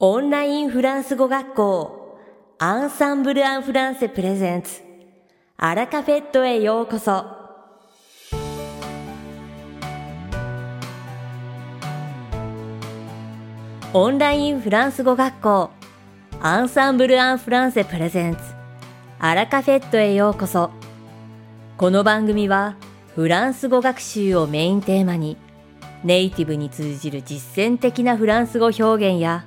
オンラインフランス語学校アンサンブル・アン・フランセプレゼンツ。アラカフェットへようこそ。オンラインフランス語学校アンサンブル・アン・フランセプレゼンツ。アラカフェットへようこそ。この番組はフランス語学習をメインテーマにネイティブに通じる実践的なフランス語表現や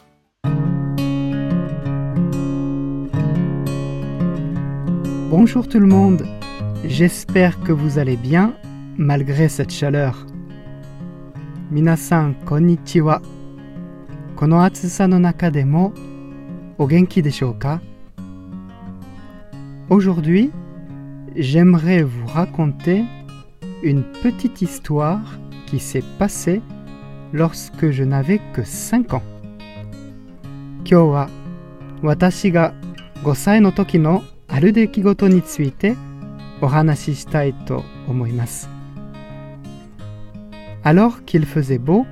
Bonjour tout le monde, j'espère que vous allez bien malgré cette chaleur. 皆さん、こんにちは。この暑さの中でもお元気でしょうか Aujourd'hui, j'aimerais vous raconter une petite histoire qui s'est passée lorsque je n'avais que 5 ans. 今日は私が5歳の時の ある出来事についてお話ししたいと思います。Alors qu'il faisait beau,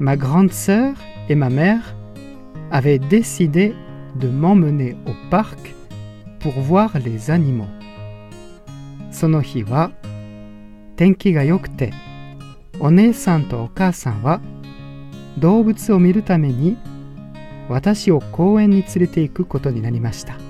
ma grande sœur et ma mère avaient décidé de m'emmener au parc pour voir les animaux. その日は天気が良くてお姉さんとお母さんは動物を見るために私を公園に連れて行くことになりました。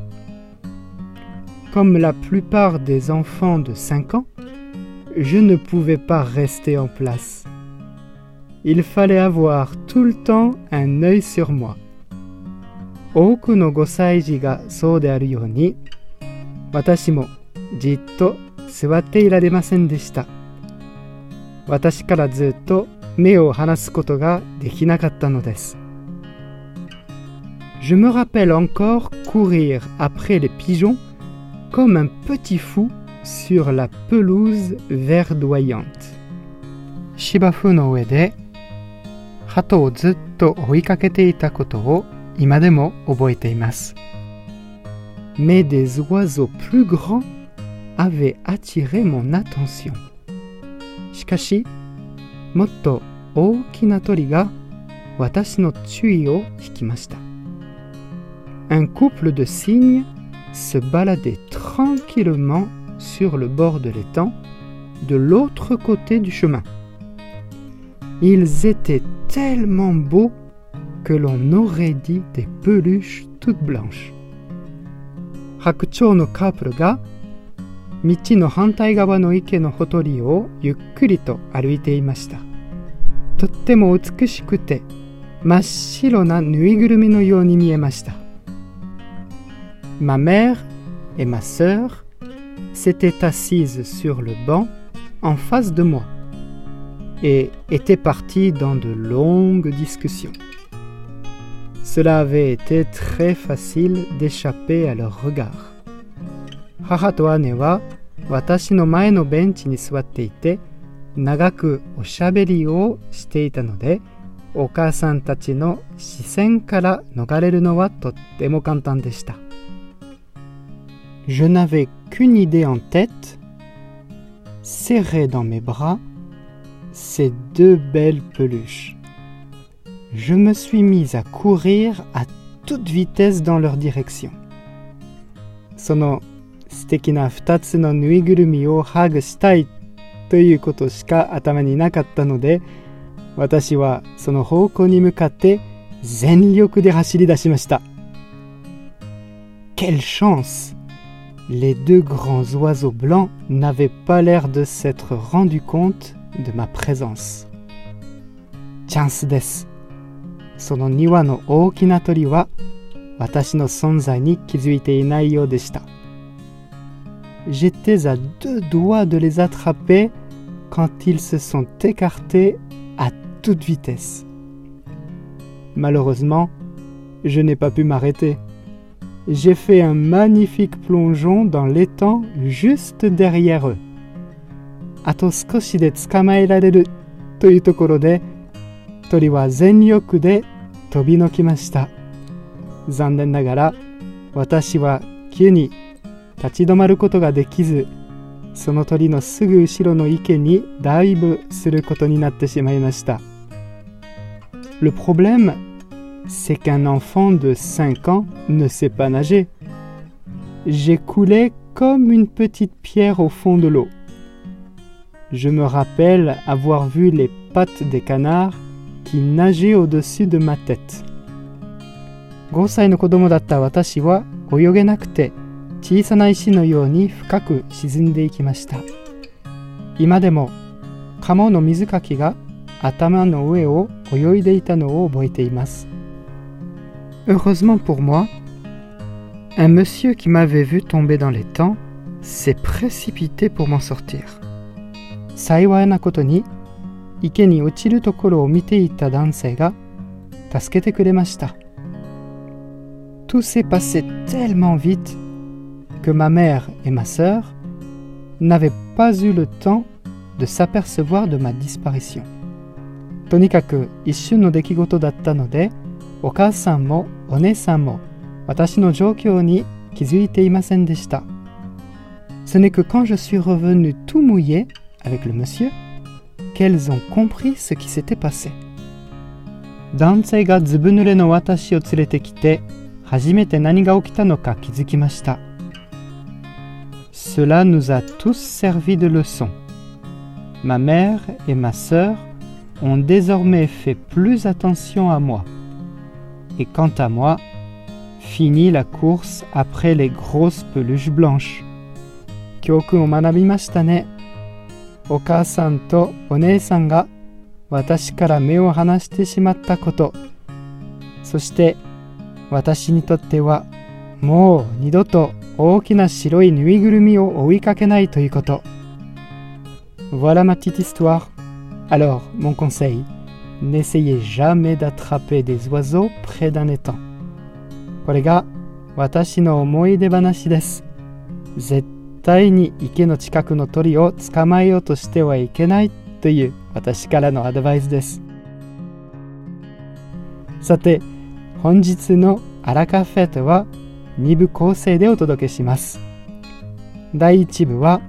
Comme la plupart des enfants de 5 ans, je ne pouvais pas rester en place. Il fallait avoir tout le temps un œil sur moi. 多くの5歳児がそうであるように私もじっと座っていられませんでした。私からずっと目を離すことができなかったのです。Je me rappelle encore courir après les pigeons comme un petit fou sur la pelouse verdoyante. Shibafu no ue de hato o zutto oikakete ita koto o ima demo oboete imasu. Mais des oiseaux plus grands avaient attiré mon attention. Shikashi, motto ookina tori ga watashi no chui o hikimashita. Un couple de cygnes se baladait tranquillement sur le bord de l'étang de l'autre côté du chemin. Ils étaient tellement beaux que l'on aurait dit des peluches toutes blanches. 白鳥のカップルが道の反対側の池のほとりをゆっくりと歩いていましたとっても美しくて真っ白なぬいぐるみのように見えました Ma mère et ma sœur s'étaient assises sur le banc en face de moi et étaient parties dans de longues discussions. Cela avait été très facile d'échapper à leur regard. 母と姉は私の前のベンチに座っていて長くおしゃべりをしていたのでお母さんたちの視線から逃れるのはとっても簡単でした。 Je n'avais qu'une idée en tête, serrer dans mes bras ces deux belles peluches. Je me suis mise à courir à toute vitesse dans leur direction. その素敵な2つのぬいぐるみをハグしたいということしか頭になかったので私はその方向に向かって全力で走り出しました quelle chance Les deux grands oiseaux blancs n'avaient pas l'air de s'être rendus compte de ma présence. チャンスです。その2羽の大きな鳥は私の存在に気づいていないようでした。J'étais à deux doigts de les attraper quand ils se sont écartés à toute vitesse. Malheureusement, je n'ai pas pu m'arrêter. J'ai fait un magnifique plongeon dans l'étang juste derrière eux. あと少しで捕まえられるというところで鳥は全力で飛びのきました残念ながら私は急に立ち止まることができずその鳥のすぐ後ろの池にダイブすることになってしまいました Le problème, c'est qu'un enfant de 5 ans ne sait pas nager. J'ai coulé comme une petite pierre au fond de l'eau. Je me rappelle avoir vu les pattes des canards qui nageaient au-dessus de ma tête. 5歳の子供だった私は泳げなくて小さな石のように深く沈んでいきました。今でもカモの水かきが頭の上を泳いでいたのを覚えています。 Heureusement pour moi, un monsieur qui m'avait vu tomber dans les temps s'est précipité pour m'en sortir. 幸いなことに池に落ちるところを見ていた男性が助けてくれました。Tout s'est passé tellement vite que ma mère et ma sœur n'avaient pas eu le temps de s'apercevoir de ma disparition. とにかく一瞬の出来事だったので、 お母さんもお姉さんも私の状況に気づいていませんでした。Ce n'est que quand je suis revenu tout mouillé avec le monsieur qu'elles ont compris ce qui s'était passé. 男性がずぶ濡れの私を連れてきて初めて何が起きたのか気づきました。Cela nous a tous servi de leçon. Ma mère et ma sœur ont désormais fait plus attention à moi. Et quant à moi, fini la course après les grosses peluches blanches. 教訓を学びましたね。お母さんとお姉さんが私から目を離してしまったこと。そして私にとってはもう二度と大きな白いぬいぐるみを追いかけないということ。Voilà ma petite histoire. Alors, mon conseil, N'essayez jamais d'attraper des oiseaux près d'un étang. これが私の思い出話です。絶対に池の近くの鳥を捕まえようとしてはいけないという私からのアドバイスです。さて、本日のアラカフェットは2部構成でお届けします。第1部は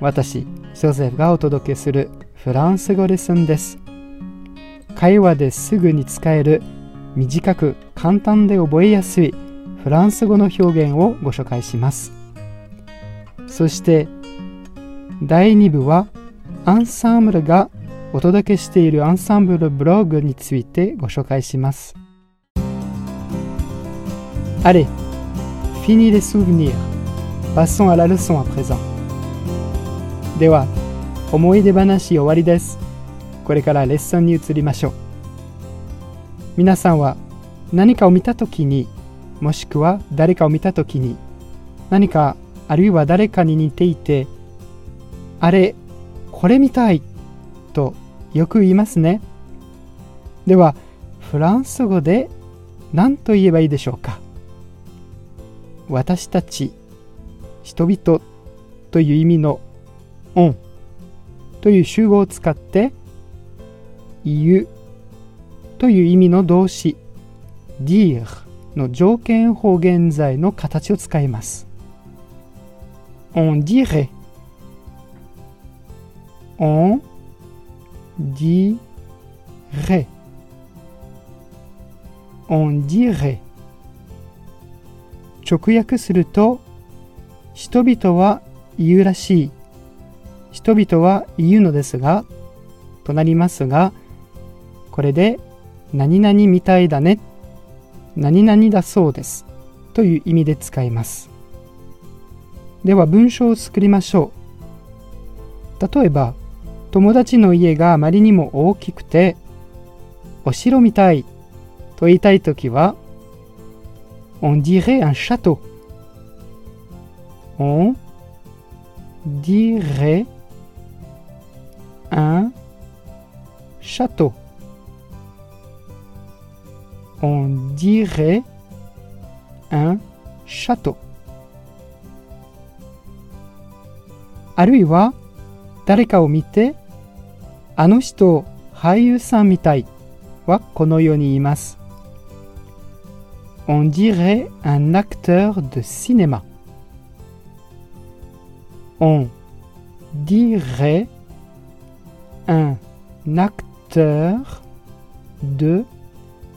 私、ジョゼフがお届けするフランス語レッスンです。会話ですぐに使える短く簡単で覚えやすいフランス語の表現をご紹介します。そして第2部はアンサンブルがお届けしているアンサンブルブログについてご紹介します。Allez, fini les souvenirs. Passons à la leçon à présent. では、思い出話終わりです。これからレッスンに移りましょう。皆さんは何かを見たときに、もしくは誰かを見たときに、何かあるいは誰かに似ていて、あれ、これみたいとよく言いますね。では、フランス語で何と言えばいいでしょうか？私たち、人々という意味のオンという集合を使って言うという意味の動詞。dire の条件法現在の形を使います。on dirait on dirait on dirait 直訳すると人々は言うらしい。人々は言うのですがとなりますがこれで何々みたいだね何々だそうですという意味で使いますでは文章を作りましょう例えば友達の家があまりにも大きくてお城みたいと言いたいときは On dirait un château. On dirait un château. On dirait un château. あるいは誰かを見てあの人俳優さんみたいはこのように言います。On dirait un acteur de cinéma. On dirait un acteur de cinéma.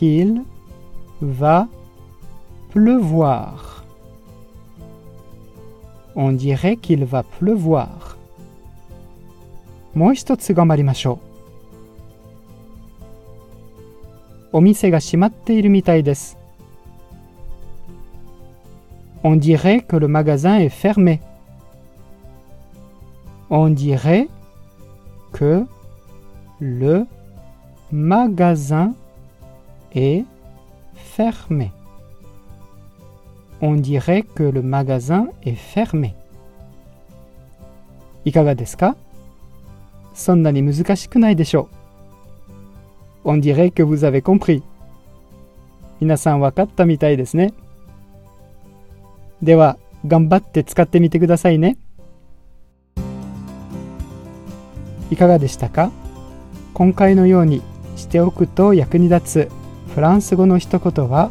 qu'il va pleuvoir. On dirait qu'il va pleuvoir. On dirait que le magasin est fermé. On dirait que le magasin est fermé. On dirait que le magasin est fermé. いかがですかそんなに難しくないでしょう。On dirait que vous avez compris. 皆さん分かったみたいですね。では、頑張って使ってみてくださいね。いかがでしたか今回のようにしておくと役に立つフランス語の一言は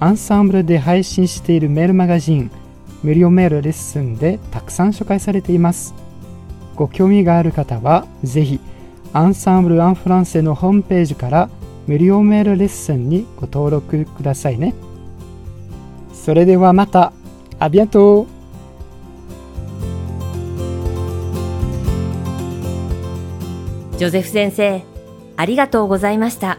アンサンブルで配信しているメールマガジン無料メールレッスンでたくさん紹介されています。ご興味がある方はぜひアンサンブル・アン・フランセのホームページから無料メールレッスンにご登録くださいね。それではまた。À bientôt ジョゼフ先生、ありがとうございました。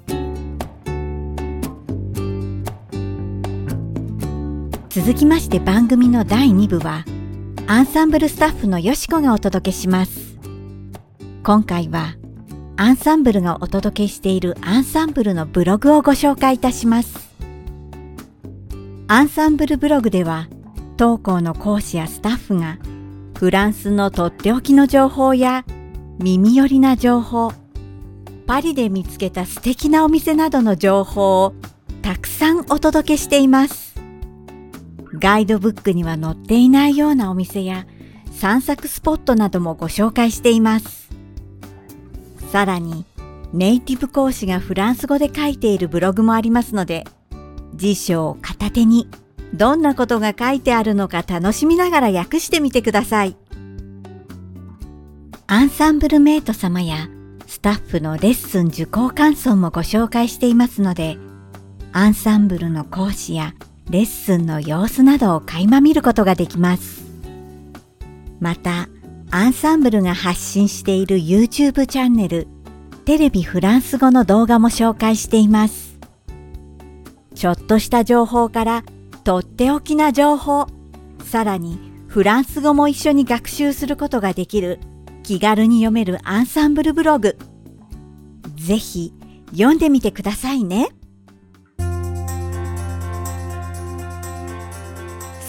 続きまして番組の第2部は、アンサンブルスタッフのよしこがお届けします。今回は、アンサンブルがお届けしているアンサンブルのブログをご紹介いたします。アンサンブルブログでは当校の講師やスタッフがフランスのとっておきの情報や耳寄りな情報パリで見つけた素敵なお店などの情報をたくさんお届けしていますガイドブックには載っていないようなお店や散策スポットなどもご紹介していますさらにネイティブ講師がフランス語で書いているブログもありますので辞書を片手にどんなことが書いてあるのか楽しみながら訳してみてください。アンサンブルメイト様やスタッフのレッスン受講感想もご紹介していますので、アンサンブルの講師やレッスンの様子などを垣間見ることができます。また、アンサンブルが発信している YouTube チャンネル、テレビフランス語の動画も紹介しています。ちょっとした情報からとっておきな情報、さらにフランス語も一緒に学習することができる気軽に読めるアンサンブルブログ。ぜひ読んでみてくださいね。